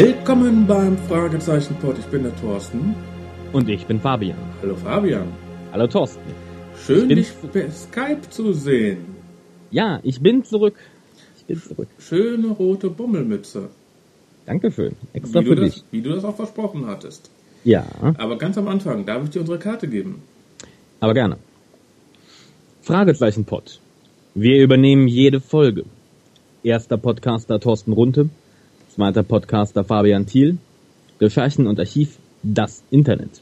Willkommen beim Fragezeichen-Pod. Ich bin der Thorsten. Und ich bin Fabian. Hallo Fabian. Hallo Thorsten. Schön, dich per Skype zu sehen. Ja, ich bin zurück. Ich bin zurück. Schöne rote Bummelmütze. Dankeschön. Extra wie für du dich. Das, wie du das auch versprochen hattest. Ja, Aber ganz am Anfang, darf ich dir unsere Karte geben? aber gerne. Fragezeichen Pod. Wir übernehmen jede Folge. Erster Podcaster Thorsten Runte, zweiter Podcaster Fabian Thiel, Recherchen und Archiv das Internet.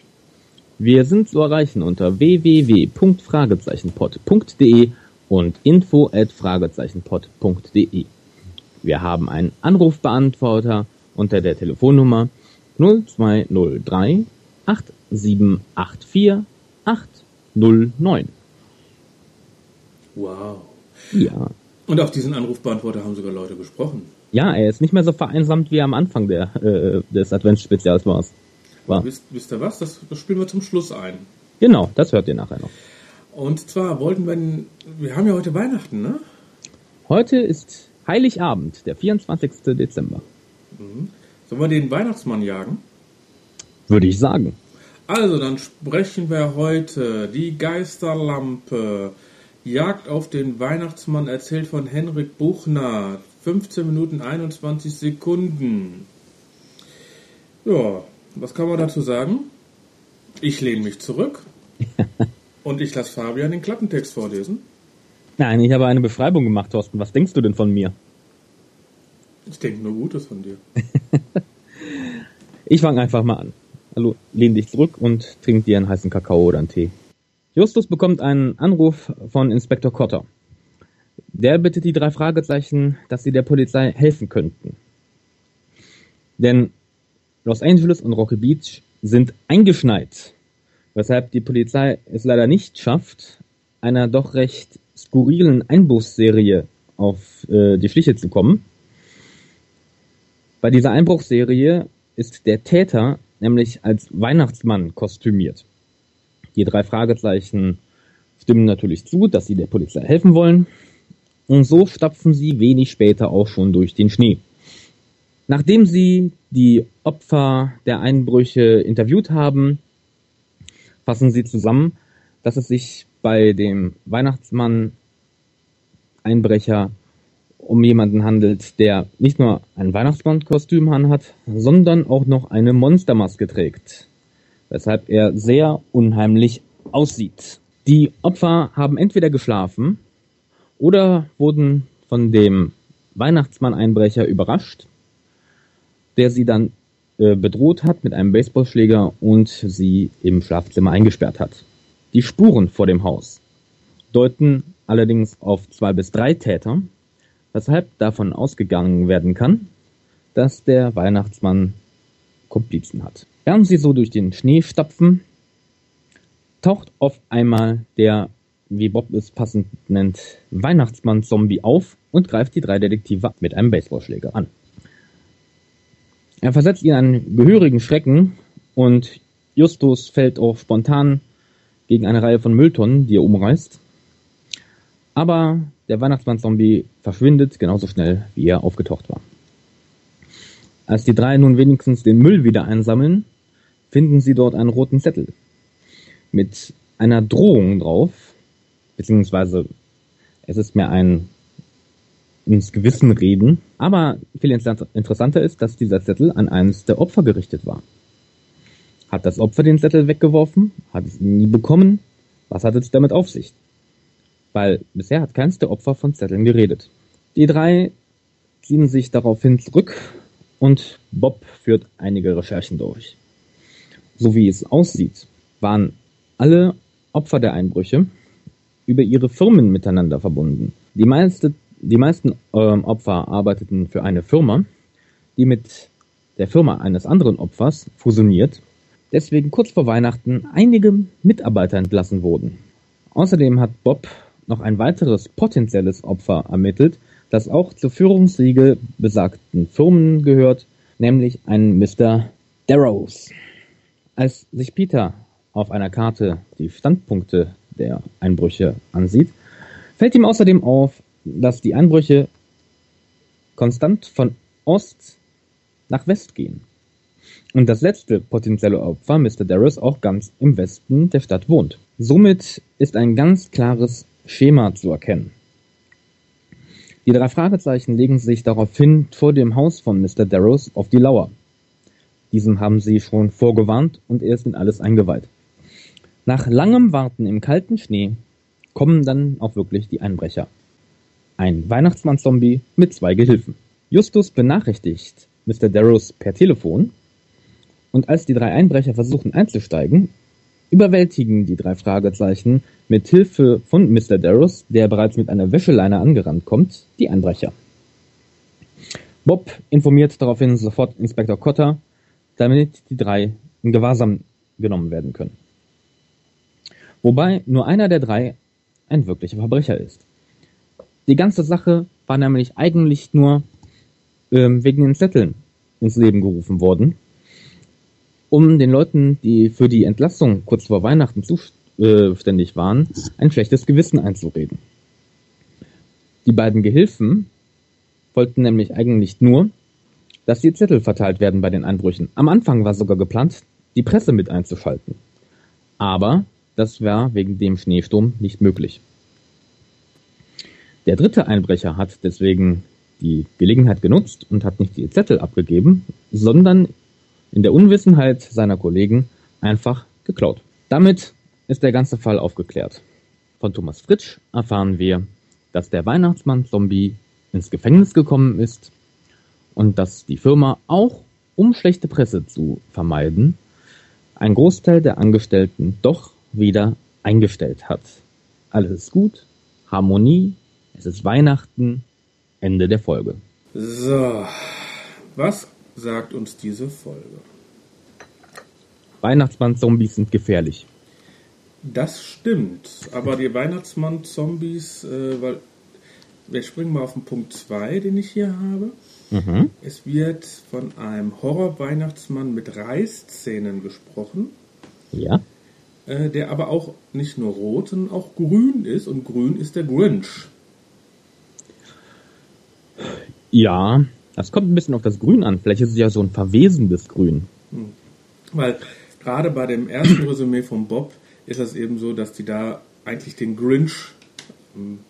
Wir sind zu erreichen unter www.fragezeichenpod.de und info@fragezeichenpod.de. Wir haben einen Anrufbeantworter unter der Telefonnummer 0203 8784 809. Wow. Ja. Und auf diesen Anrufbeantworter haben sogar Leute gesprochen. Ja, er ist nicht mehr so vereinsamt wie am Anfang der, äh, des Adventsspezials war. war. Wisst, wisst ihr was? Das, das spielen wir zum Schluss ein. Genau, das hört ihr nachher noch. Und zwar wollten wir, wir haben ja heute Weihnachten, ne? Heute ist Heiligabend, der 24. Dezember. Sollen wir den Weihnachtsmann jagen? Würde ich sagen. Also, dann sprechen wir heute die Geisterlampe. Jagd auf den Weihnachtsmann erzählt von Henrik Buchner. 15 Minuten 21 Sekunden. Ja, was kann man dazu sagen? Ich lehne mich zurück und ich lasse Fabian den Klappentext vorlesen. Nein, ich habe eine Beschreibung gemacht, Thorsten. Was denkst du denn von mir? Ich denke nur Gutes von dir. Ich fange einfach mal an. Hallo, lehn dich zurück und trink dir einen heißen Kakao oder einen Tee. Justus bekommt einen Anruf von Inspektor Cotter. Der bittet die drei Fragezeichen, dass sie der Polizei helfen könnten. Denn Los Angeles und Rocky Beach sind eingeschneit, weshalb die Polizei es leider nicht schafft, einer doch recht skurrilen Einbruchsserie auf äh, die Schliche zu kommen. Bei dieser Einbruchsserie ist der Täter nämlich als Weihnachtsmann kostümiert. Die drei Fragezeichen stimmen natürlich zu, dass sie der Polizei helfen wollen. Und so stapfen sie wenig später auch schon durch den Schnee. Nachdem sie die Opfer der Einbrüche interviewt haben, fassen sie zusammen, dass es sich bei dem Weihnachtsmann Einbrecher um jemanden handelt, der nicht nur ein Weihnachtsmannkostüm anhat, sondern auch noch eine Monstermaske trägt, weshalb er sehr unheimlich aussieht. Die Opfer haben entweder geschlafen oder wurden von dem Weihnachtsmann-Einbrecher überrascht, der sie dann äh, bedroht hat mit einem Baseballschläger und sie im Schlafzimmer eingesperrt hat. Die Spuren vor dem Haus deuten allerdings auf zwei bis drei Täter, weshalb davon ausgegangen werden kann, dass der Weihnachtsmann Komplizen hat. Während sie so durch den Schnee stapfen, taucht auf einmal der, wie Bob es passend nennt, Weihnachtsmann-Zombie auf und greift die drei Detektive mit einem Baseballschläger an. Er versetzt ihnen einen gehörigen Schrecken und Justus fällt auch spontan gegen eine Reihe von Mülltonnen, die er umreißt. Aber der Weihnachtsmann-Zombie verschwindet genauso schnell, wie er aufgetaucht war. Als die drei nun wenigstens den Müll wieder einsammeln, finden sie dort einen roten Zettel mit einer Drohung drauf, beziehungsweise es ist mehr ein ins Gewissen reden. Aber viel interessanter ist, dass dieser Zettel an eines der Opfer gerichtet war. Hat das Opfer den Zettel weggeworfen? Hat es ihn nie bekommen? Was hat es damit auf sich? Weil bisher hat keins der Opfer von Zetteln geredet. Die drei ziehen sich daraufhin zurück und Bob führt einige Recherchen durch. So wie es aussieht, waren alle Opfer der Einbrüche über ihre Firmen miteinander verbunden. Die, meiste, die meisten ähm, Opfer arbeiteten für eine Firma, die mit der Firma eines anderen Opfers fusioniert, deswegen kurz vor Weihnachten einige Mitarbeiter entlassen wurden. Außerdem hat Bob noch ein weiteres potenzielles Opfer ermittelt, das auch zur Führungsriege besagten Firmen gehört, nämlich ein Mr. Darrows. Als sich Peter auf einer Karte die Standpunkte der Einbrüche ansieht, fällt ihm außerdem auf, dass die Einbrüche konstant von Ost nach West gehen. Und das letzte potenzielle Opfer, Mr. Darrows, auch ganz im Westen der Stadt wohnt. Somit ist ein ganz klares Schema zu erkennen. Die drei Fragezeichen legen sich daraufhin vor dem Haus von Mr. Darrows auf die Lauer. Diesem haben sie schon vorgewarnt und er ist in alles eingeweiht. Nach langem Warten im kalten Schnee kommen dann auch wirklich die Einbrecher. Ein Weihnachtsmann-Zombie mit zwei Gehilfen. Justus benachrichtigt Mr. Darrows per Telefon und als die drei Einbrecher versuchen einzusteigen, überwältigen die drei Fragezeichen mit Hilfe von Mr. Darrows, der bereits mit einer Wäscheleine angerannt kommt, die Einbrecher. Bob informiert daraufhin sofort Inspektor Cotter, damit die drei in Gewahrsam genommen werden können. Wobei nur einer der drei ein wirklicher Verbrecher ist. Die ganze Sache war nämlich eigentlich nur ähm, wegen den Zetteln ins Leben gerufen worden, um den Leuten, die für die Entlassung kurz vor Weihnachten zuständig waren, ein schlechtes Gewissen einzureden. Die beiden Gehilfen wollten nämlich eigentlich nur, dass die Zettel verteilt werden bei den Einbrüchen. Am Anfang war sogar geplant, die Presse mit einzuschalten. Aber das war wegen dem Schneesturm nicht möglich. Der dritte Einbrecher hat deswegen die Gelegenheit genutzt und hat nicht die Zettel abgegeben, sondern in der Unwissenheit seiner Kollegen einfach geklaut. Damit ist der ganze Fall aufgeklärt. Von Thomas Fritsch erfahren wir, dass der Weihnachtsmann-Zombie ins Gefängnis gekommen ist und dass die Firma auch, um schlechte Presse zu vermeiden, ein Großteil der Angestellten doch wieder eingestellt hat. Alles ist gut, Harmonie, es ist Weihnachten, Ende der Folge. So, was sagt uns diese Folge? Weihnachtsmann-Zombies sind gefährlich. Das stimmt, aber die Weihnachtsmann-Zombies, äh, weil wir springen mal auf den Punkt 2, den ich hier habe. Mhm. Es wird von einem Horror-Weihnachtsmann mit Reißzähnen gesprochen. Ja. Äh, der aber auch nicht nur rot, sondern auch grün ist und grün ist der Grinch. Ja, das kommt ein bisschen auf das Grün an. Vielleicht ist es ja so ein verwesendes Grün. Hm. Weil gerade bei dem ersten Resümee von Bob ist es eben so, dass die da eigentlich den Grinch, hm,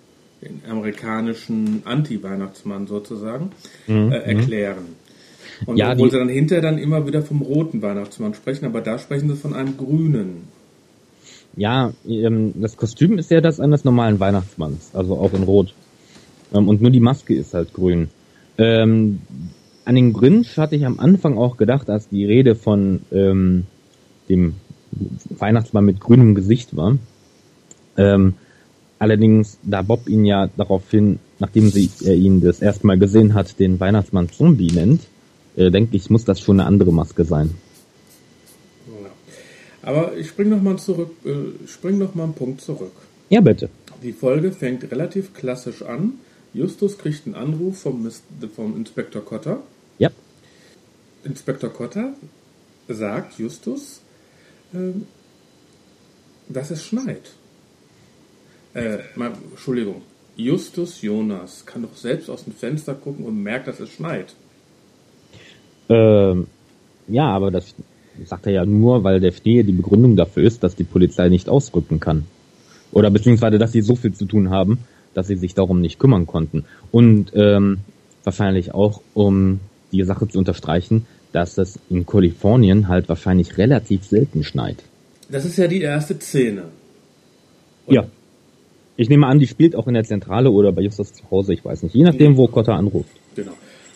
den amerikanischen Anti-Weihnachtsmann sozusagen, mhm. äh, erklären. Und ja, obwohl sie dann hinterher dann immer wieder vom roten Weihnachtsmann sprechen, aber da sprechen sie von einem grünen. Ja, ähm, das Kostüm ist ja das eines normalen Weihnachtsmanns, also auch in Rot. Ähm, und nur die Maske ist halt grün. Ähm, an den Grinch hatte ich am Anfang auch gedacht, als die Rede von dem Weihnachtsmann mit grünem Gesicht war. Allerdings, da Bob ihn ja daraufhin, nachdem sie er ihn das erste Mal gesehen hat, den Weihnachtsmann Zombie nennt, äh, denke ich, muss das schon eine andere Maske sein. Aber ich spring noch mal zurück, äh, spring noch mal einen Punkt zurück. Ja, bitte. Die Folge fängt relativ klassisch an. Justus kriegt einen Anruf vom, vom Inspektor Cotter. Ja. Inspektor Cotter sagt Justus, äh, dass es schneit. Äh, mal, Entschuldigung. Justus Jonas kann doch selbst aus dem Fenster gucken und merkt, dass es schneit. Ähm, ja, aber das sagt er ja nur, weil der Schnee die Begründung dafür ist, dass die Polizei nicht ausrücken kann. Oder beziehungsweise, dass sie so viel zu tun haben, dass sie sich darum nicht kümmern konnten. Und ähm, wahrscheinlich auch, um die Sache zu unterstreichen, dass es in Kalifornien halt wahrscheinlich relativ selten schneit. Das ist ja die erste Szene. Und ja. Ich nehme an, die spielt auch in der Zentrale oder bei Justus zu Hause, ich weiß nicht. Je nachdem, wo Cotta anruft. Genau.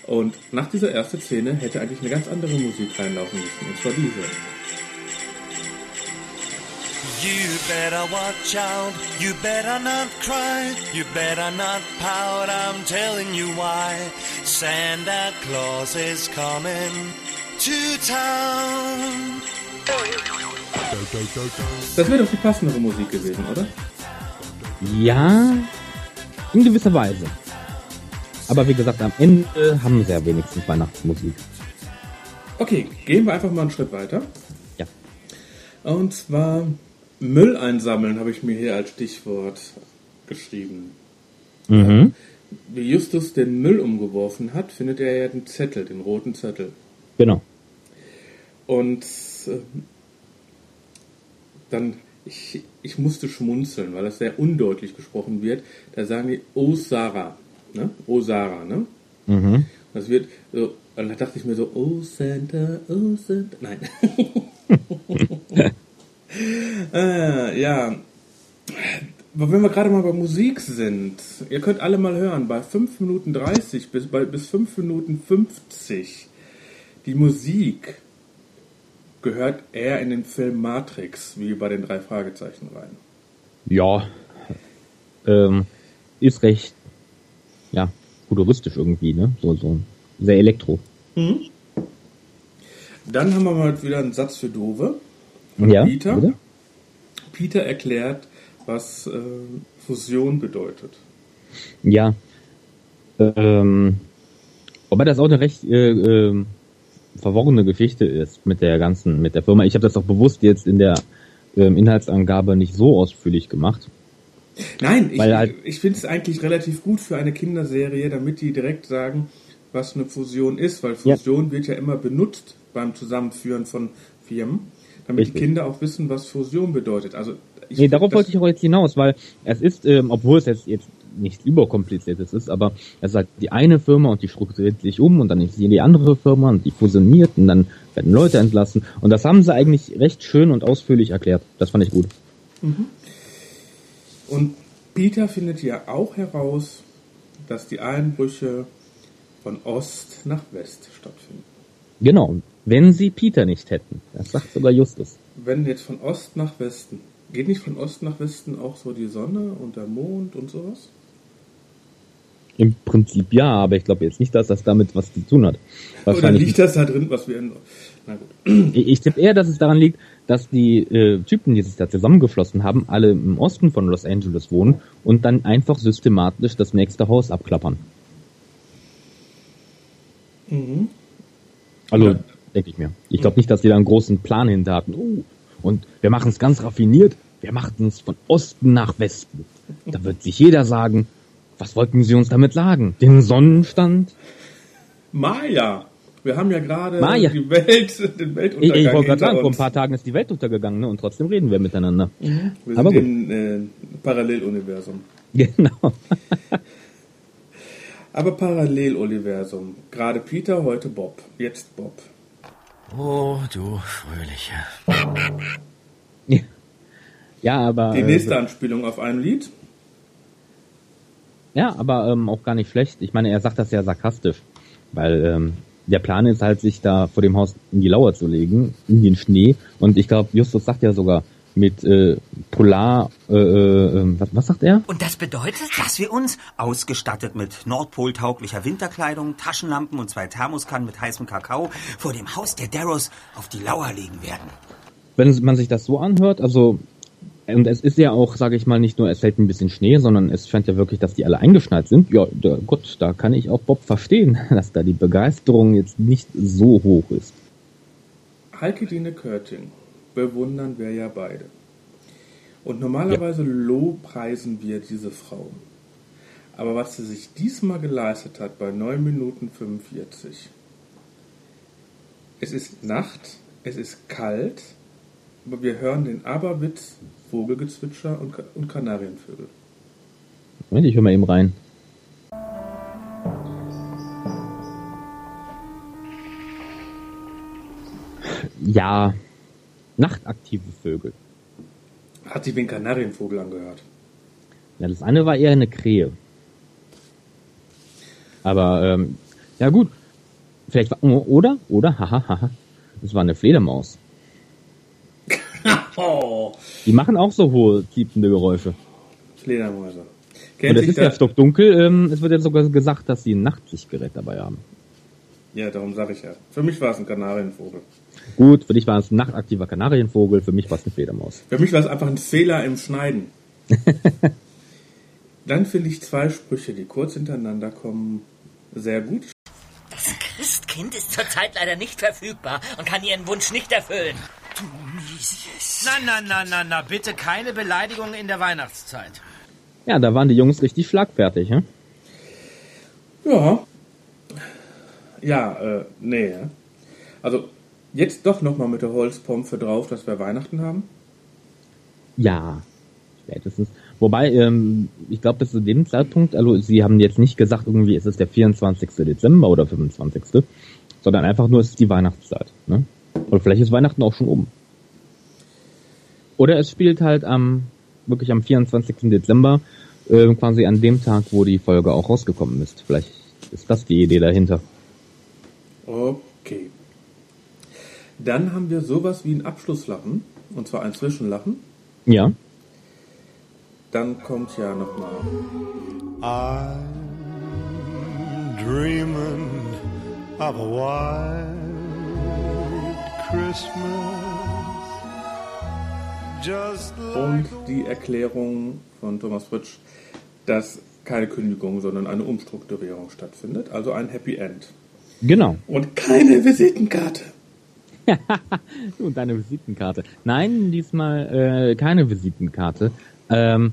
Und nach dieser ersten Szene hätte eigentlich eine ganz andere Musik reinlaufen müssen. Und zwar diese. You better watch out, you better not cry, you better not pout, I'm telling you why. Santa Claus is coming to town. Das wäre doch die passendere Musik gewesen, oder? Ja, in gewisser Weise. Aber wie gesagt, am Ende haben sie ja wenigstens Weihnachtsmusik. Okay, gehen wir einfach mal einen Schritt weiter. Ja. Und zwar Müll einsammeln habe ich mir hier als Stichwort geschrieben. Mhm. Wie Justus den Müll umgeworfen hat, findet er ja den Zettel, den roten Zettel. Genau. Und äh, dann, ich, ich musste schmunzeln, weil das sehr undeutlich gesprochen wird. Da sagen die, oh Sarah, ne? Oh Sarah, ne? Mhm. Das wird so, und da dachte ich mir so, oh Santa, oh Santa. Nein. äh, ja. Aber wenn wir gerade mal bei Musik sind, ihr könnt alle mal hören, bei 5 Minuten 30 bis, bei, bis 5 Minuten 50, die Musik gehört eher in den Film Matrix, wie bei den drei Fragezeichen rein. Ja. Ähm, ist recht, ja, futuristisch irgendwie, ne? So, so sehr elektro. Dann haben wir mal wieder einen Satz für Dove. Ja, Peter? bitte? Peter erklärt, was äh, Fusion bedeutet. Ja. Ähm, wobei das auch eine recht äh, ähm, verworrene Geschichte ist mit der ganzen, mit der Firma. Ich habe das auch bewusst jetzt in der ähm, Inhaltsangabe nicht so ausführlich gemacht. Nein, ich, halt- ich finde es eigentlich relativ gut für eine Kinderserie, damit die direkt sagen, was eine Fusion ist, weil Ja. Fusion wird ja immer benutzt beim Zusammenführen von Firmen, damit Richtig. die Kinder auch wissen, was Fusion bedeutet. Also ich Nee, darauf wollte ich auch jetzt hinaus, weil es ist, ähm, obwohl es jetzt, jetzt nicht überkompliziertes ist, aber es sagt die eine Firma und die strukturiert sich um und dann ist die andere Firma und die fusioniert und dann werden Leute entlassen und das haben sie eigentlich recht schön und ausführlich erklärt. Das fand ich gut. Und Peter findet ja auch heraus, dass die Einbrüche von Ost nach West stattfinden. Genau. Wenn sie Peter nicht hätten. Das sagt sogar Justus. Wenn jetzt von Ost nach Westen, geht nicht von Ost nach Westen auch so die Sonne und der Mond und sowas? Im Prinzip ja, aber ich glaube jetzt nicht, dass das damit was zu tun hat. Oder liegt das da drin, was wir in... Na gut. Ich, ich tippe eher, dass es daran liegt, dass die äh, Typen, die sich da zusammengeflossen haben, alle im Osten von Los Angeles wohnen und dann einfach systematisch das nächste Haus abklappern. Mhm. Also, Ja. denke ich mir. Ich glaube nicht, dass die da einen großen Plan hinter hatten. Oh, und wir machen es ganz raffiniert. Wir machen es von Osten nach Westen. Da wird sich jeder sagen, was wollten sie uns damit sagen? Den Sonnenstand? Maya. Wir haben ja gerade Maya. die Welt, den Ich, Weltuntergang ich wollte gerade sagen, vor ein paar Tagen ist die Welt untergegangen, ne? Und trotzdem reden wir miteinander. Wir sind Aber gut. im äh, Paralleluniversum. Genau. Aber Paralleluniversum. Gerade Peter, heute Bob. Jetzt Bob. Oh, du Fröhliche. Ja, aber. Die äh, nächste Anspielung auf ein Lied. Ja, aber ähm, auch gar nicht schlecht. Ich meine, er sagt das ja sarkastisch, weil ähm, der Plan ist halt, sich da vor dem Haus in die Lauer zu legen, in den Schnee. Und ich glaube, Justus sagt ja sogar mit äh, Polar, äh, äh, was, was sagt er? Und das bedeutet, dass wir uns, ausgestattet mit nordpoltauglicher Winterkleidung, Taschenlampen und zwei Thermoskannen mit heißem Kakao, vor dem Haus der Darrows auf die Lauer legen werden. Wenn man sich das so anhört, also und es ist ja auch, sage ich mal, nicht nur, es fällt ein bisschen Schnee, sondern es scheint ja wirklich, dass die alle eingeschneit sind. Ja, da, Gott, da kann ich auch Bob verstehen, dass da die Begeisterung jetzt nicht so hoch ist. Heike Dine Körting bewundern wir ja beide. Und normalerweise lobpreisen wir diese Frau. Aber was sie sich diesmal geleistet hat bei 9 Minuten 45. Es ist Nacht, es ist kalt, wir hören den Aberwitz, Vogelgezwitscher und, und Kanarienvögel. Moment, ich höre mal eben rein. Ja, nachtaktive Vögel. Hat sich wie ein Kanarienvogel angehört. Ja, das eine war eher eine Krähe. Aber, ähm, ja gut. Vielleicht war, oh, oder, oder, haha, haha. Das war eine Fledermaus. Oh, Die machen auch so hohe, piepende Geräusche. Fledermäuse. Und Kennt es sich ist ja stockdunkel, ähm, es wird ja sogar gesagt, dass sie ein Nachtsichtgerät dabei haben. ja, darum sage ich ja. Für mich war es ein Kanarienvogel. Gut, für dich war es ein nachtaktiver Kanarienvogel, für mich war es eine Fledermaus. Für mich war es einfach ein Fehler im Schneiden. Dann finde ich zwei Sprüche, die kurz hintereinander kommen, sehr gut. Das Christkind ist zurzeit leider nicht verfügbar und kann Ihren Wunsch nicht erfüllen. Na, na, na, na, na, bitte keine Beleidigungen in der Weihnachtszeit. Ja, da waren die Jungs richtig schlagfertig, hm? Ja. Ja, äh, nee. Also jetzt doch nochmal mit der Holzpompe drauf, dass wir Weihnachten haben? Ja, spätestens. Wobei, ähm, ich glaube, bis zu dem Zeitpunkt, also sie haben jetzt nicht gesagt, irgendwie ist es der 24. Dezember oder 25., sondern einfach nur, es ist die Weihnachtszeit. Ne? Oder vielleicht ist Weihnachten auch schon um. Oder es spielt halt am, wirklich am 24. Dezember, äh, quasi an dem Tag, wo die Folge auch rausgekommen ist. Vielleicht ist das die Idee dahinter. Okay. Dann haben wir sowas wie ein Abschlusslachen, und zwar ein Zwischenlachen. Ja. Dann kommt ja nochmal. I'm dreaming of a. Just Und die Erklärung von Thomas Fritsch, dass keine Kündigung, sondern eine Umstrukturierung stattfindet. Also ein Happy End. Genau. Und keine Visitenkarte. Und deine Visitenkarte. Nein, diesmal äh, keine Visitenkarte. Ähm,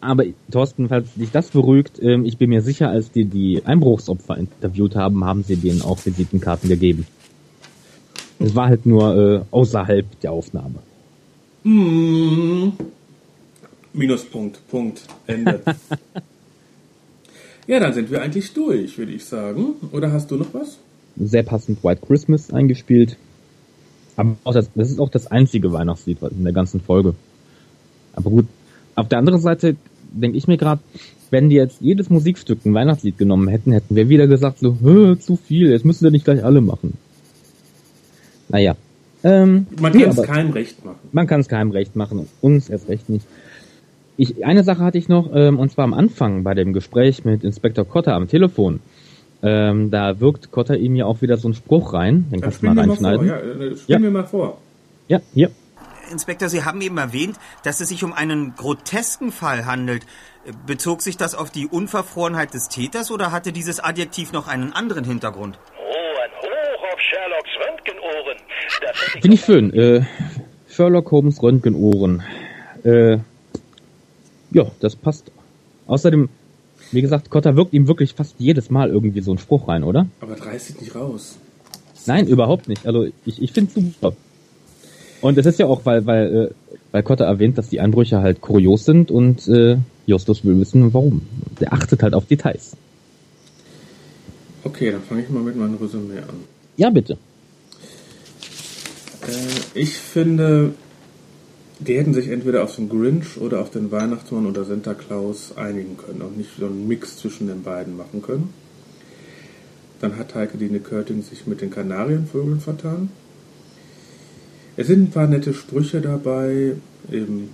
aber Thorsten, falls dich das beruhigt, ähm, ich bin mir sicher, als die die Einbruchsopfer interviewt haben, haben sie denen auch Visitenkarten gegeben. Es war halt nur äh, außerhalb der Aufnahme. Mm. Minuspunkt, Punkt, Ende. ja, dann sind wir eigentlich durch, würde ich sagen. Oder hast du noch was? Sehr passend White Christmas eingespielt. Aber auch das, das ist auch das einzige Weihnachtslied in der ganzen Folge. Aber gut, auf der anderen Seite denke ich mir gerade, wenn die jetzt jedes Musikstück ein Weihnachtslied genommen hätten, hätten wir wieder gesagt so, "Hö, zu viel, jetzt müssen wir nicht gleich alle machen. Naja. Ähm, Man kann es keinem recht machen. man kann es keinem recht machen und uns erst recht nicht. Ich, eine Sache hatte ich noch, ähm, und zwar am Anfang bei dem Gespräch mit Inspektor Kotter am Telefon. Ähm, da wirkt Kotter ihm ja auch wieder so einen Spruch rein. Den Dann kannst du mal mir mal vor. reinschneiden. Ja, äh, Ja. mir mal vor. ja, hier. Inspektor, Sie haben eben erwähnt, dass es sich um einen grotesken Fall handelt. Bezog sich das auf die Unverfrorenheit des Täters oder hatte dieses Adjektiv noch einen anderen Hintergrund? Oh, ein Hoch auf Sherlocks Röntgenohren. Finde ich schön. Äh, Sherlock Holmes Röntgenohren. Äh, ja, das passt. Außerdem, wie gesagt, Kotter wirkt ihm wirklich fast jedes Mal irgendwie so einen Spruch rein, oder? Aber reiß dich nicht raus. Nein, überhaupt nicht. Also ich, ich finde es super. Und es ist ja auch, weil, weil, äh, weil Kotter erwähnt, dass die Einbrüche halt kurios sind und äh, Justus will wissen, warum. Der achtet halt auf Details. Okay, dann fange ich mal mit meinem Resümee an. Ja, bitte. Äh, ich finde, die hätten sich entweder auf den Grinch oder auf den Weihnachtsmann oder Santa Claus einigen können und nicht so einen Mix zwischen den beiden machen können. Dann hat Heike Dine Körting sich mit den Kanarienvögeln vertan. Es sind ein paar nette Sprüche dabei, eben,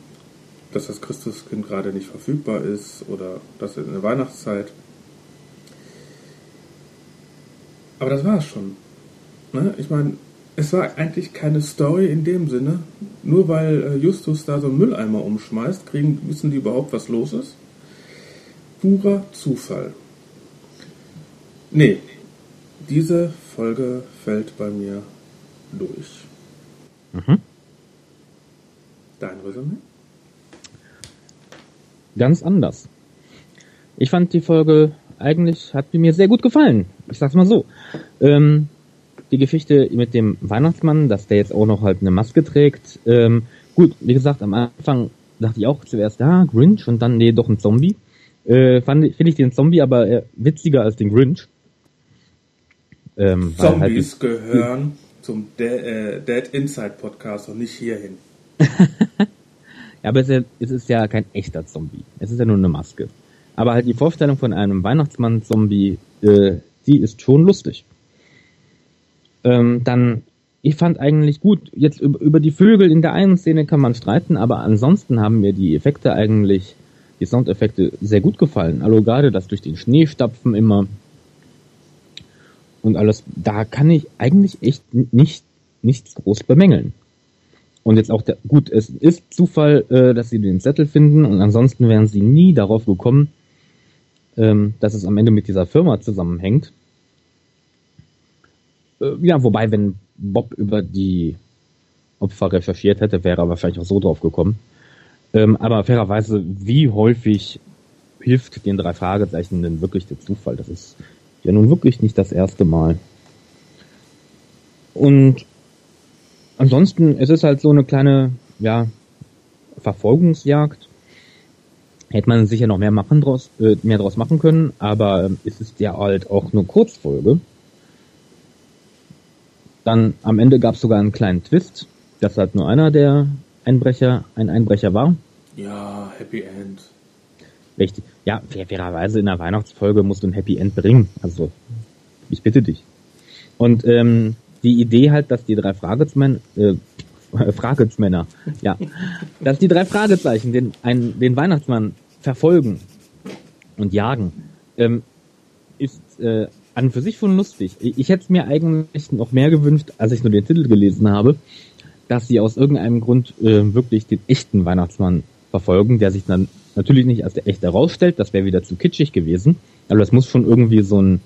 dass das Christuskind gerade nicht verfügbar ist oder dass in der Weihnachtszeit. Aber das war's schon. Ne? Ich meine, es war eigentlich keine Story in dem Sinne. Nur weil äh, Justus da so einen Mülleimer umschmeißt, kriegen, wissen die überhaupt, was los ist. Purer Zufall. Nee, diese Folge fällt bei mir durch. Mhm. Dein Resümee? Ganz anders. Ich fand die Folge eigentlich, hat mir sehr gut gefallen. Ich sag's mal so. Ähm, die Geschichte mit dem Weihnachtsmann, dass der jetzt auch noch halt eine Maske trägt. Ähm, gut, wie gesagt, am Anfang dachte ich auch zuerst, ja, Grinch und dann, nee, doch ein Zombie. Äh, fand finde ich den Zombie aber äh, witziger als den Grinch. Ähm, halt Zombies gehören zum De äh, Dead Inside Podcast und nicht hierhin. Ja, aber es ist, ja, es ist ja kein echter Zombie. Es ist ja nur eine Maske. Aber halt die Vorstellung von einem Weihnachtsmann-Zombie, äh, die ist schon lustig. Ähm, dann, ich fand eigentlich gut, jetzt über, die Vögel in der einen Szene kann man streiten, aber ansonsten haben mir die Effekte eigentlich, die Soundeffekte sehr gut gefallen. Also gerade das durch den Schnee stapfen immer und alles, da kann ich eigentlich echt nicht, nichts groß bemängeln. Und jetzt auch der, gut, es ist Zufall, äh, dass sie den Zettel finden und ansonsten wären sie nie darauf gekommen, ähm, dass es am Ende mit dieser Firma zusammenhängt. Äh, ja, wobei, wenn Bob über die Opfer recherchiert hätte, wäre er wahrscheinlich auch so drauf gekommen. Ähm, aber fairerweise, wie häufig hilft den drei Fragezeichen denn wirklich der Zufall? Das ist ja nun wirklich nicht das erste Mal. Und ansonsten, es ist halt so eine kleine, ja, Verfolgungsjagd. Hätte man sicher noch mehr machen draus, äh, mehr draus machen können, aber ähm, es ist ja halt auch nur Kurzfolge. Dann am Ende gab es sogar einen kleinen Twist, dass halt nur einer der Einbrecher ein Einbrecher war. Ja, Happy End. Richtig. Ja, fair, fairerweise in der Weihnachtsfolge musst du ein Happy End bringen. Also, ich bitte dich. Und ähm, die Idee halt, dass die drei Fragezeichen, äh, Fragezmänner, ja, dass die drei Fragezeichen den, einen, den Weihnachtsmann verfolgen und jagen, ähm, ist äh, an für sich schon lustig. Ich, hätte es mir eigentlich noch mehr gewünscht, als ich nur den Titel gelesen habe, dass sie aus irgendeinem Grund äh, wirklich den echten Weihnachtsmann verfolgen, der sich dann natürlich nicht als der echte herausstellt, das wäre wieder zu kitschig gewesen, aber das muss schon irgendwie so ein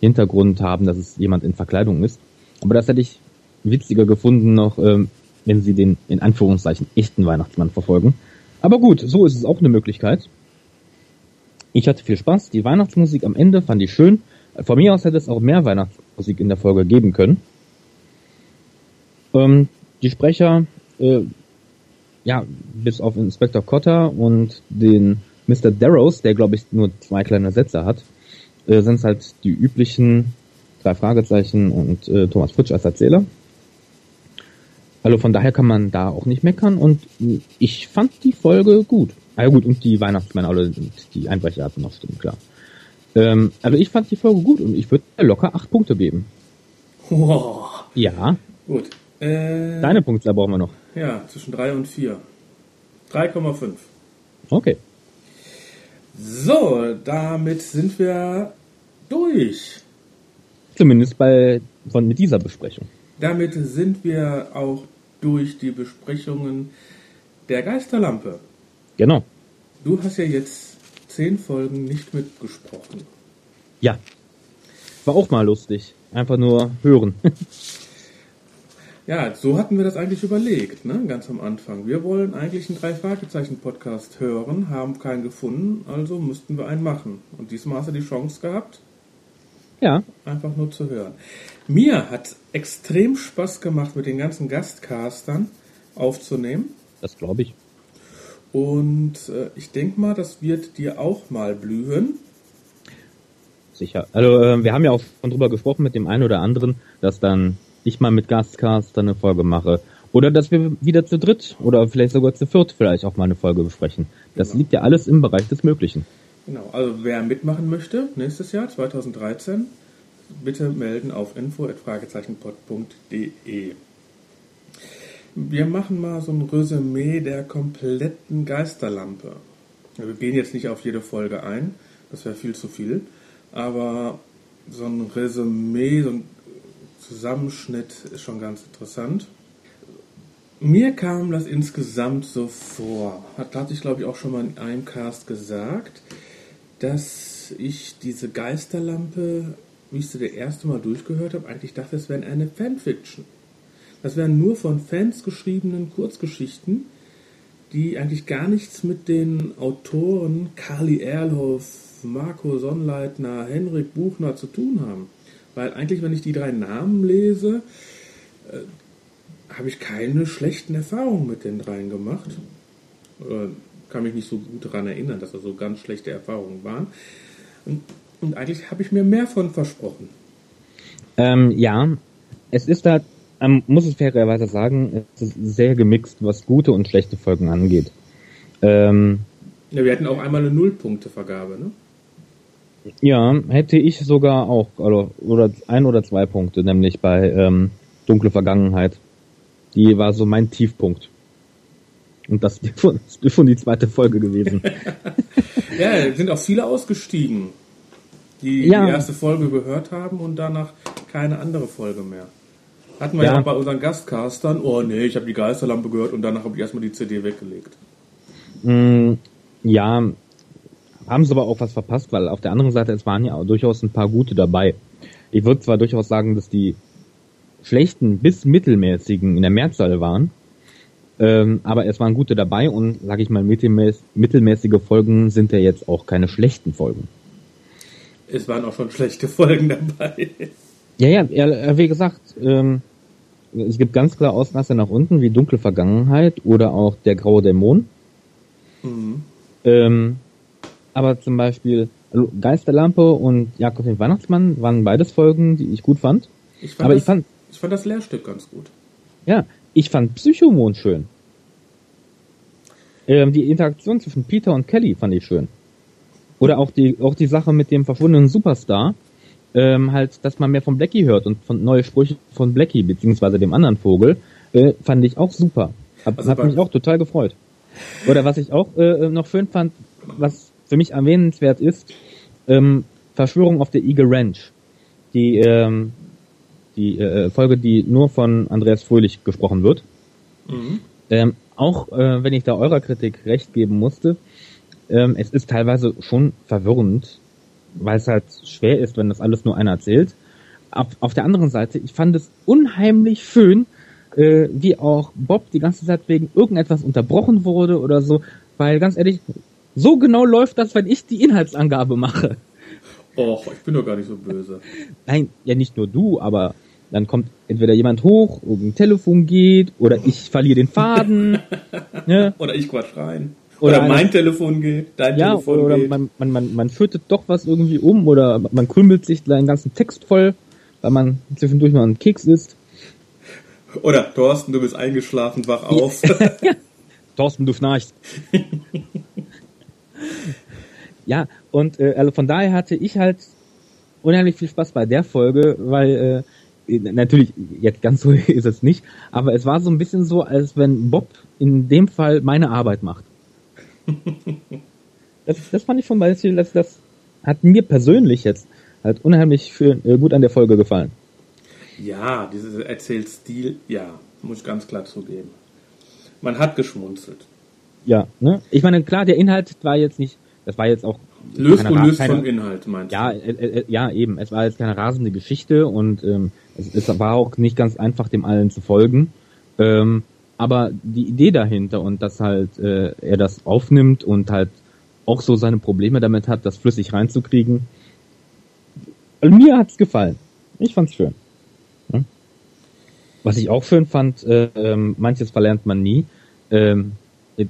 Hintergrund haben, dass es jemand in Verkleidung ist. Aber das hätte ich witziger gefunden noch, ähm, wenn sie den in Anführungszeichen echten Weihnachtsmann verfolgen. Aber gut, so ist es auch eine Möglichkeit. Ich hatte viel Spaß. Die Weihnachtsmusik am Ende fand ich schön. Von mir aus hätte es auch mehr Weihnachtsmusik in der Folge geben können. Ähm, die Sprecher, äh, ja, bis auf Inspector Cotter und den Mr. Darrows, der glaube ich nur zwei kleine Sätze hat, äh, sind es halt die üblichen drei Fragezeichen und äh, Thomas Fritsch als Erzähler. Also von daher kann man da auch nicht meckern und ich fand die Folge gut. Ah ja gut, und die Weihnachtsmänner, alle die Einbrecher hatten noch Stimmen, klar. Ähm, also ich fand die Folge gut und ich würde locker acht Punkte geben. Wow. Ja. Gut. Äh, Deine Punktzahl brauchen wir noch. Ja, zwischen 3 und 4. 3,5. Okay. So, damit sind wir durch. Zumindest bei von mit dieser Besprechung. Damit sind wir auch durch die Besprechungen der Geisterlampe. Genau. Du hast ja jetzt zehn Folgen nicht mitgesprochen. Ja. War auch mal lustig. Einfach nur hören. Ja, so hatten wir das eigentlich überlegt, ne? ganz am Anfang. Wir wollen eigentlich einen Drei-Fragezeichen-Podcast hören, haben keinen gefunden, also müssten wir einen machen. Und diesmal hast du die Chance gehabt, ja. einfach nur zu hören. Mir hat extrem Spaß gemacht, mit den ganzen Gastcastern aufzunehmen. Das glaube ich. Und äh, ich denke mal, das wird dir auch mal blühen. Sicher. Also äh, wir haben ja auch schon drüber gesprochen mit dem einen oder anderen, dass dann ich mal mit Gastcast dann eine Folge mache. Oder dass wir wieder zu dritt oder vielleicht sogar zu viert vielleicht auch mal eine Folge besprechen. Das genau. liegt ja alles im Bereich des Möglichen. Genau, also wer mitmachen möchte, nächstes Jahr, 2013, bitte melden auf info.fragezeichenpod.de. Wir machen mal so ein Resümee der kompletten Geisterlampe. Wir gehen jetzt nicht auf jede Folge ein, das wäre viel zu viel, aber so ein Resümee, so ein Zusammenschnitt ist schon ganz interessant. Mir kam das insgesamt so vor, hat, hatte ich glaube ich auch schon mal in einem Cast gesagt, dass ich diese Geisterlampe, wie ich sie das erste Mal durchgehört habe, eigentlich dachte, es wäre eine Fanfiction. Das wären nur von Fans geschriebenen Kurzgeschichten, die eigentlich gar nichts mit den Autoren Carly Erlhoff, Marco Sonnleitner, Henrik Buchner zu tun haben. Weil eigentlich, wenn ich die drei Namen lese, äh, habe ich keine schlechten Erfahrungen mit den dreien gemacht. Oder kann mich nicht so gut daran erinnern, dass das so ganz schlechte Erfahrungen waren. Und, und eigentlich habe ich mir mehr von versprochen. Ähm, ja, es ist da, man muss es fairerweise sagen, es ist sehr gemixt, was gute und schlechte Folgen angeht. Ähm, ja, wir hatten auch einmal eine Nullpunktevergabe, ne? Ja, hätte ich sogar auch, also, oder ein oder zwei Punkte, nämlich bei ähm, Dunkle Vergangenheit. Die war so mein Tiefpunkt. Und das ist schon die zweite Folge gewesen. ja, sind auch viele ausgestiegen, die ja. die erste Folge gehört haben und danach keine andere Folge mehr. Hatten wir ja, ja bei unseren Gastcastern, oh nee, ich habe die Geisterlampe gehört und danach habe ich erstmal die CD weggelegt. Mm, ja, haben sie aber auch was verpasst, weil auf der anderen Seite, es waren ja durchaus ein paar gute dabei. Ich würde zwar durchaus sagen, dass die schlechten bis mittelmäßigen in der Mehrzahl waren, ähm, aber es waren gute dabei und, sage ich mal, mittelmäß mittelmäßige Folgen sind ja jetzt auch keine schlechten Folgen. Es waren auch schon schlechte Folgen dabei. Ja, ja, wie gesagt, ähm, es gibt ganz klar Ausreißer nach unten, wie Dunkle Vergangenheit oder auch Der graue Dämon. Mhm. Ähm, aber zum Beispiel also Geisterlampe und Jakob den Weihnachtsmann waren beides Folgen, die ich gut fand. Ich fand, Aber das, ich fand, ich fand das Lehrstück ganz gut. ja, ich fand Psychomond schön. Ähm, die Interaktion zwischen Peter und Kelly fand ich schön. Oder auch die, auch die Sache mit dem verschwundenen Superstar. Ähm, halt, dass man mehr von Blackie hört und von neue Sprüche von Blackie, beziehungsweise dem anderen Vogel, äh, fand ich auch super. Hab, Also hat mich auch total gefreut. Oder was ich auch äh, noch schön fand, was für mich erwähnenswert ist, ähm, Verschwörung auf der Eagle Ranch. Die, ähm, die äh, Folge, die nur von Andreas Fröhlich gesprochen wird. Mhm. Ähm, auch äh, wenn ich da eurer Kritik recht geben musste, ähm, es ist teilweise schon verwirrend, weil es halt schwer ist, wenn das alles nur einer erzählt. Auf, auf der anderen Seite, ich fand es unheimlich schön, äh, wie auch Bob die ganze Zeit wegen irgendetwas unterbrochen wurde oder so, weil ganz ehrlich, so genau läuft das, wenn ich die Inhaltsangabe mache. Och, ich bin doch gar nicht so böse. Nein, ja nicht nur du, aber dann kommt entweder jemand hoch, irgendein Telefon geht, oder ich verliere den Faden. ne? Oder ich quatsch rein. Oder Oder, mein eine- Telefon geht, dein Ja, Telefon oder geht. man, man, man, man schüttet doch was irgendwie um oder man krümelt sich den ganzen Text voll, weil man zwischendurch mal einen Keks isst. Oder Thorsten, du bist eingeschlafen, wach auf. Thorsten, du schnarchst. ja, und äh, also von daher hatte ich halt unheimlich viel Spaß bei der Folge, weil äh, natürlich, jetzt ganz so ist es nicht, aber es war so ein bisschen so, als wenn Bob in dem Fall meine Arbeit macht. Das, das fand ich schon Beispiel, das, das hat mir persönlich jetzt halt unheimlich schön, äh, gut an der Folge gefallen. ja, dieser Erzählstil, ja, muss ich ganz klar zugeben. Man hat geschmunzelt. Ja, ne? Ich meine, klar, der Inhalt war jetzt nicht, das war jetzt auch Löst und löst vom Inhalt, meinst Ja, du? äh, äh, ja, eben. Es war jetzt keine rasende Geschichte und ähm, es, es war auch nicht ganz einfach, dem allen zu folgen. Ähm, aber die Idee dahinter und dass halt äh, er das aufnimmt und halt auch so seine Probleme damit hat, das flüssig reinzukriegen. Mir hat's gefallen. Ich fand's schön. Ja. Was ich auch schön fand, äh, ähm, manches verlernt man nie. Ähm,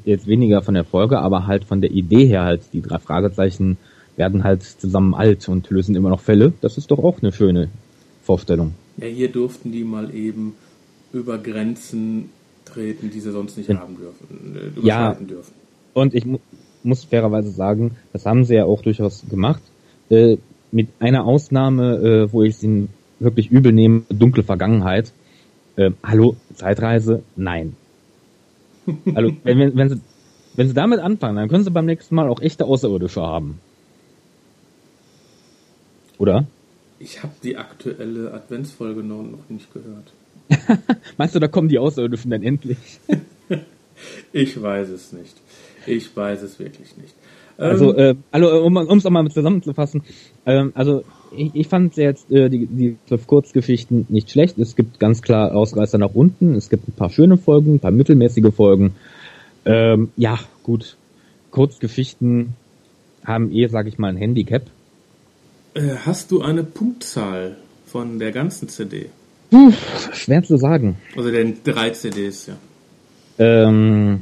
jetzt weniger von der Folge, aber halt von der Idee her halt, die drei Fragezeichen werden halt zusammen alt und lösen immer noch Fälle. Das ist doch auch eine schöne Vorstellung. Ja, hier durften die mal eben über Grenzen treten, die sie sonst nicht haben dürfen, äh, Ja. dürfen. Und ich mu muss fairerweise sagen, das haben sie ja auch durchaus gemacht. Äh, mit einer Ausnahme, äh, wo ich es ihnen wirklich übel nehme, dunkle Vergangenheit. Äh, hallo, Zeitreise? Nein. Also, wenn, wenn, wenn, sie, wenn sie damit anfangen, dann können sie beim nächsten Mal auch echte Außerirdische haben. Oder? Ich habe die aktuelle Adventsfolge noch nicht gehört. Meinst du, da kommen die Außerirdischen dann endlich? Ich weiß es nicht. Ich weiß es wirklich nicht. Also, Ähm, äh, also um es auch mal zusammenzufassen, ähm, also ich, ich fand jetzt äh, die, die zwölf Kurzgeschichten nicht schlecht. Es gibt ganz klar Ausreißer nach unten. Es gibt ein paar schöne Folgen, ein paar mittelmäßige Folgen. Ähm, ja, gut. Kurzgeschichten haben eh, sag ich mal, ein Handicap. äh, hast du eine Punktzahl von der ganzen CD? Puh, schwer zu sagen. Also den drei CDs, ja. Ähm,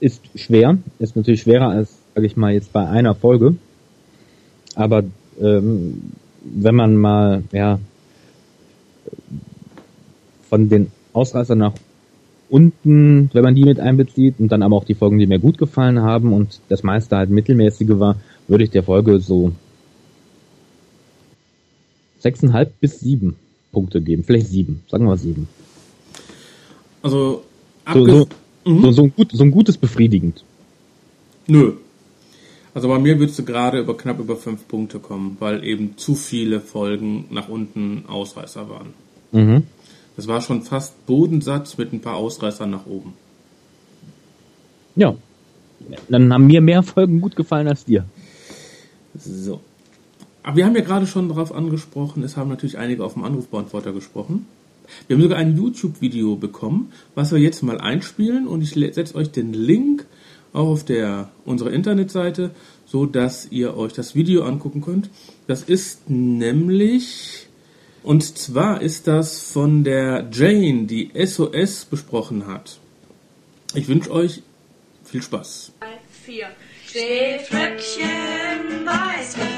ist schwer, ist natürlich schwerer als, sag ich mal, jetzt bei einer Folge. Aber ähm, wenn man mal, ja, von den Ausreißern nach unten, wenn man die mit einbezieht und dann aber auch die Folgen, die mir gut gefallen haben und das meiste halt mittelmäßige war, würde ich der Folge so sechseinhalb bis sieben Punkte geben. Vielleicht sieben, sagen wir sieben. Also, So, so, Mhm. so, so, ein gut, so ein gutes befriedigend. Nö. Also bei mir würdest du gerade über knapp über fünf Punkte kommen, weil eben zu viele Folgen nach unten Ausreißer waren. Mhm. Das war schon fast Bodensatz mit ein paar Ausreißern nach oben. Ja. Dann haben mir mehr Folgen gut gefallen als dir. So. Aber wir haben ja gerade schon darauf angesprochen, es haben natürlich einige auf dem Anrufbeantworter gesprochen. Wir haben sogar ein YouTube-Video bekommen, was wir jetzt mal einspielen und ich setze euch den Link auch auf der unserer Internetseite, so dass ihr euch das Video angucken könnt. Das ist nämlich Und zwar ist das von der Jane, die SOS besprochen hat. Ich wünsche euch viel Spaß. Vier. Schneeflöckchen, Weißröckchen,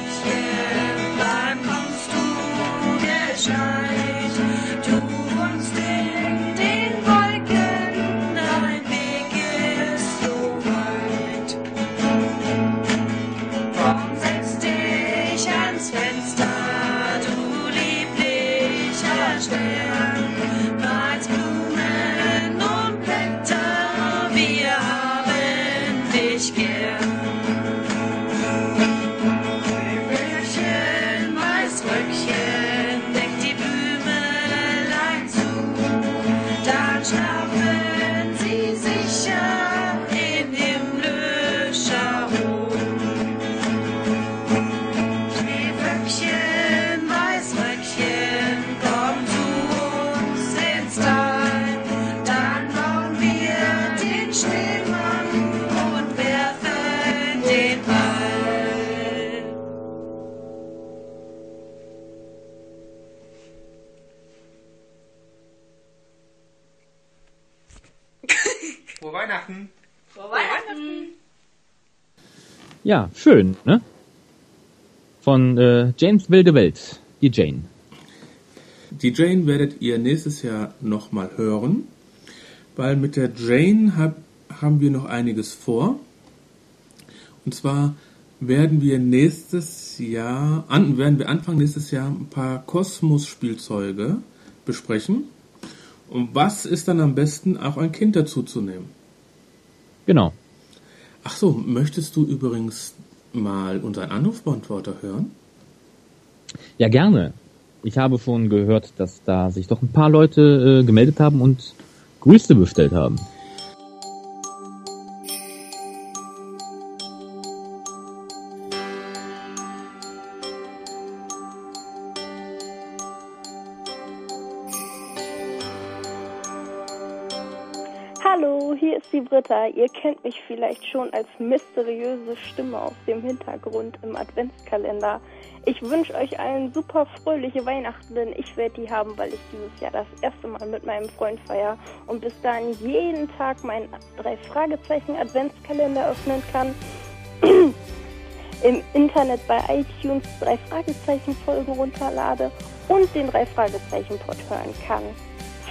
haben Ja, schön, ne? Von äh, Janes wilde Welt, die Jane. Die Jane werdet ihr nächstes Jahr nochmal hören, weil mit der Jane hab, haben wir noch einiges vor. Und zwar werden wir nächstes Jahr, an, werden wir Anfang nächstes Jahr ein paar Kosmos-Spielzeuge besprechen. Und was ist dann am besten, auch ein Kind dazu zu nehmen? Genau. Ach so, möchtest du übrigens mal unseren Anrufbeantworter hören? Ja, gerne. Ich habe schon gehört, dass da sich doch ein paar Leute äh, gemeldet haben und Grüße bestellt haben. Britta. Ihr kennt mich vielleicht schon als mysteriöse Stimme aus dem Hintergrund im Adventskalender. Ich wünsche euch allen super fröhliche Weihnachten, denn ich werde die haben, weil ich dieses Jahr das erste Mal mit meinem Freund feier und bis dahin jeden Tag meinen drei Fragezeichen Adventskalender öffnen kann. Im Internet bei iTunes drei Fragezeichen Folgen runterlade und den drei Fragezeichen Pod hören kann.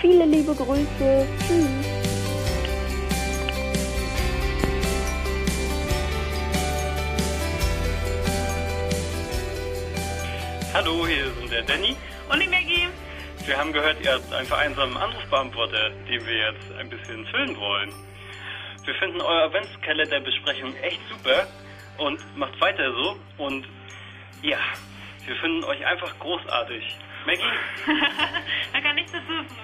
Viele liebe Grüße. Tschüss. Hallo, hier sind der Danny. Und die Maggie. Wir haben gehört, ihr habt einen vereinsamen Anrufbeantworter, den wir jetzt ein bisschen füllen wollen. Wir finden eure Adventskalenderbesprechung echt super und macht weiter so. Und ja, wir finden euch einfach großartig. Maggie? Man kann nichts dazu,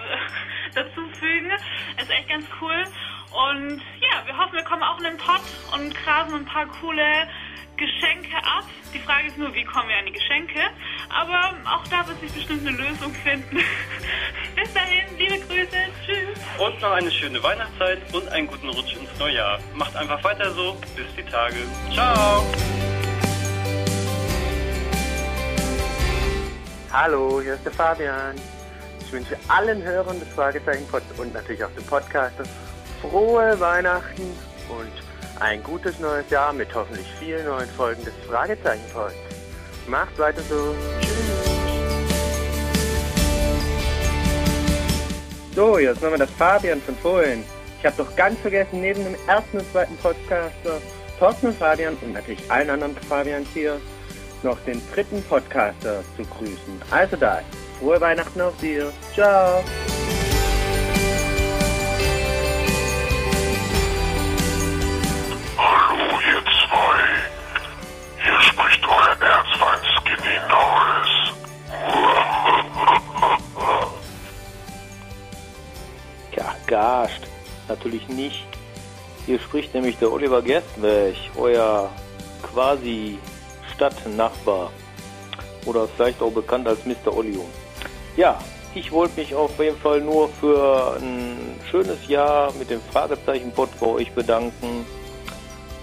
dazu fügen. Ist echt ganz cool. Und ja, wir hoffen, wir kommen auch in den Pott und grasen ein paar coole Geschenke ab. Die Frage ist nur, wie kommen wir an die Geschenke? Aber auch da wird sich bestimmt eine Lösung finden. Bis dahin, liebe Grüße. Tschüss. Und noch eine schöne Weihnachtszeit und einen guten Rutsch ins neue Jahr. Macht einfach weiter so. Bis die Tage. Ciao. Hallo, hier ist der Fabian. Ich wünsche allen Hörern des Fragezeichen Pod und natürlich auch dem Podcasters frohe Weihnachten und ein gutes neues Jahr mit hoffentlich vielen neuen Folgen des Fragezeichen Pods. Macht weiter so. So, jetzt nochmal das Fabian von vorhin. Ich habe doch ganz vergessen, neben dem ersten und zweiten Podcaster, Thorsten und Fabian und natürlich allen anderen Fabians hier, noch den dritten Podcaster zu grüßen. Also da, frohe Weihnachten auf dir. Ciao. Ja, gascht. Natürlich nicht. Hier spricht nämlich der Oliver Gerstenberg, euer quasi Stadtnachbar. Oder vielleicht auch bekannt als Mr. Olio. Ja, ich wollte mich auf jeden Fall nur für ein schönes Jahr mit dem Fragezeichen-Pod bei euch bedanken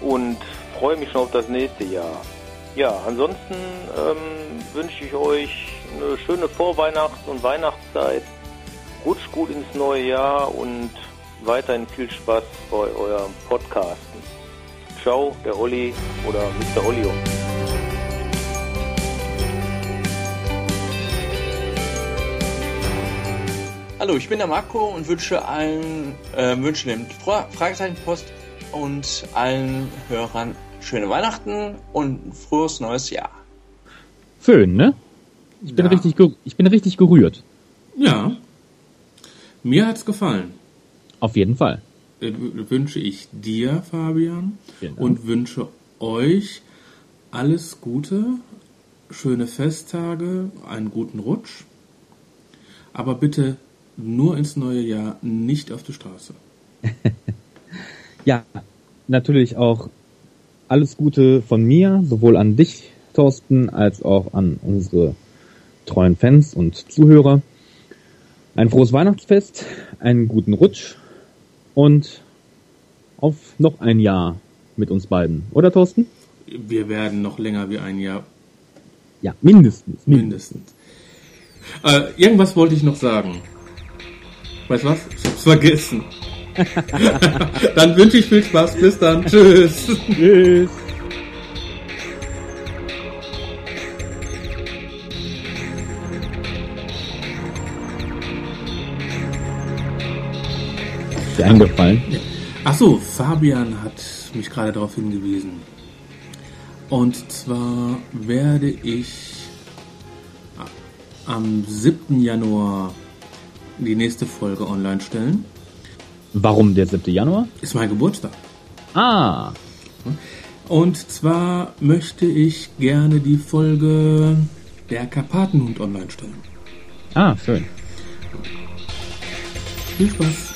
und freue mich schon auf das nächste Jahr. Ja, ansonsten ähm, wünsche ich euch eine schöne Vorweihnachts- und Weihnachtszeit. Rutscht gut ins neue Jahr und weiterhin viel Spaß bei eurem Podcasten. Ciao, der Olli oder Mr. Olli. Hallo, ich bin der Marco und wünsche allen, äh, wünsche dem Fra Fragezeichen-Post und allen Hörern schöne Weihnachten und ein frohes neues Jahr. Schön, ne? Ich bin, Ja. richtig, ich bin richtig gerührt. Ja. Mir hat's gefallen. Auf jeden Fall. Äh, wünsche ich dir, Fabian, und wünsche euch alles Gute, schöne Festtage, einen guten Rutsch, aber bitte nur ins neue Jahr, nicht auf die Straße. Ja, natürlich auch alles Gute von mir, sowohl an dich, Thorsten, als auch an unsere treuen Fans und Zuhörer. Ein frohes Weihnachtsfest, einen guten Rutsch und auf noch ein Jahr mit uns beiden. Oder, Thorsten? Wir werden noch länger wie ein Jahr Ja, mindestens. Mindestens. Äh, irgendwas wollte ich noch sagen. Weißt du was? Ich hab's vergessen. dann wünsche ich viel Spaß. Bis dann. Tschüss. Tschüss. Dir eingefallen? Achso, Fabian hat mich gerade darauf hingewiesen. Und zwar werde ich am 7. Januar die nächste Folge online stellen. Warum der 7. Januar? Ist mein Geburtstag. Ah. Und zwar möchte ich gerne die Folge der Karpatenhund online stellen. Ah, schön. Viel Spaß.